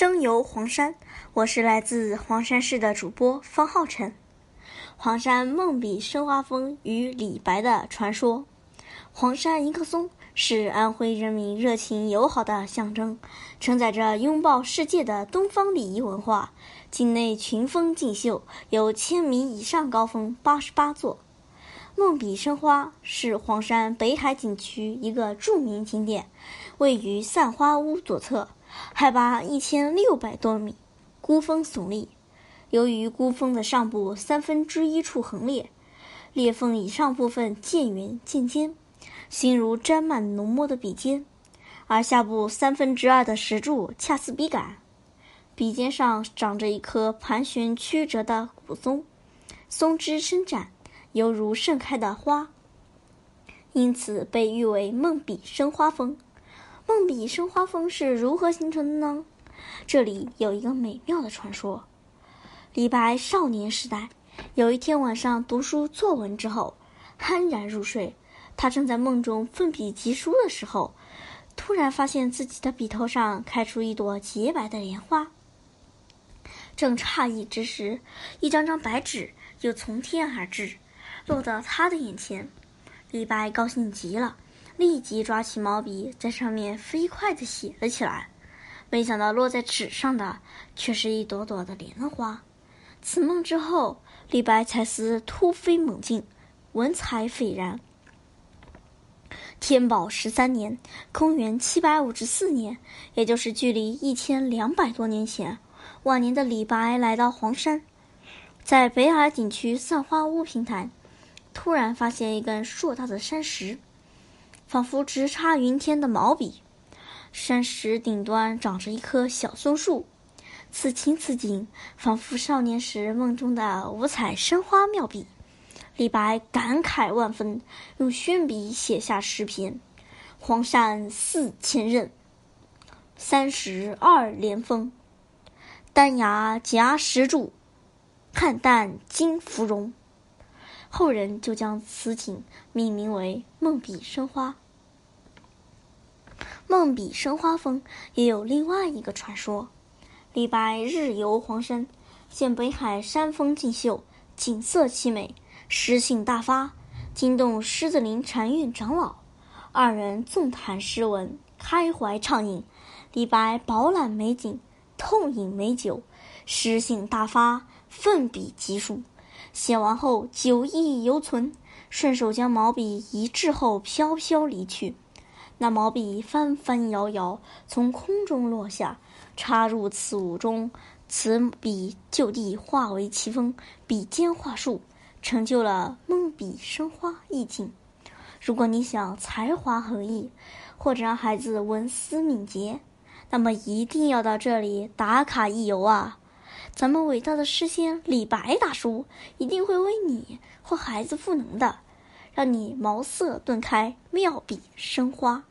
声游黄山，我是来自黄山市的主播方浩辰。黄山梦笔生花峰与李白的传说。黄山一棵松是安徽人民热情友好的象征，承载着拥抱世界的东方礼仪文化。境内群峰竞秀，有千米以上高峰八十八座。梦笔生花是黄山北海景区一个著名景点，位于散花坞左侧。海拔一千六百多米，孤峰耸立。由于孤峰的上部三分之一处横裂，裂缝以上部分渐圆渐尖，形如沾满浓墨的笔尖；而下部三分之二的石柱恰似笔杆。笔尖上长着一棵盘旋曲折的古松，松枝伸展，犹如盛开的花，因此被誉为“梦笔生花峰”。梦笔生花峰是如何形成的呢？这里有一个美妙的传说：李白少年时代，有一天晚上读书作文之后，酣然入睡。他正在梦中奋笔疾书的时候，突然发现自己的笔头上开出一朵洁白的莲花。正诧异之时，一张张白纸又从天而至，落到他的眼前。李白高兴极了。立即抓起毛笔，在上面飞快地写了起来。没想到落在纸上的却是一朵朵的莲花。此梦之后，李白才思突飞猛进，文采斐然。天宝十三年（公元七百五十四年），也就是距离一千两百多年前，晚年的李白来到黄山，在北海景区散花坞平台，突然发现一根硕大的山石。仿佛直插云天的毛笔，山石顶端长着一棵小松树，此情此景，仿佛少年时梦中的五彩生花妙笔。李白感慨万分，用宣笔写下诗篇：“黄山四千仞，三十二连峰。丹崖夹石柱，看淡金芙蓉。”后人就将此景命名为“梦笔生花”。梦笔生花峰也有另外一个传说：李白日游黄山，见北海山峰竞秀，景色凄美，诗兴大发，惊动狮子林禅院长老。二人纵谈诗文，开怀畅饮。李白饱览美景，痛饮美酒，诗兴大发，奋笔疾书。写完后，酒意犹存，顺手将毛笔一掷后，飘飘离去。那毛笔翻翻摇摇，从空中落下，插入此物中，此笔就地化为奇峰，笔尖画树，成就了梦笔生花意境。如果你想才华横溢，或者让孩子文思敏捷，那么一定要到这里打卡一游啊！咱们伟大的诗仙李白大叔一定会为你或孩子赋能的，让你茅塞顿开，妙笔生花。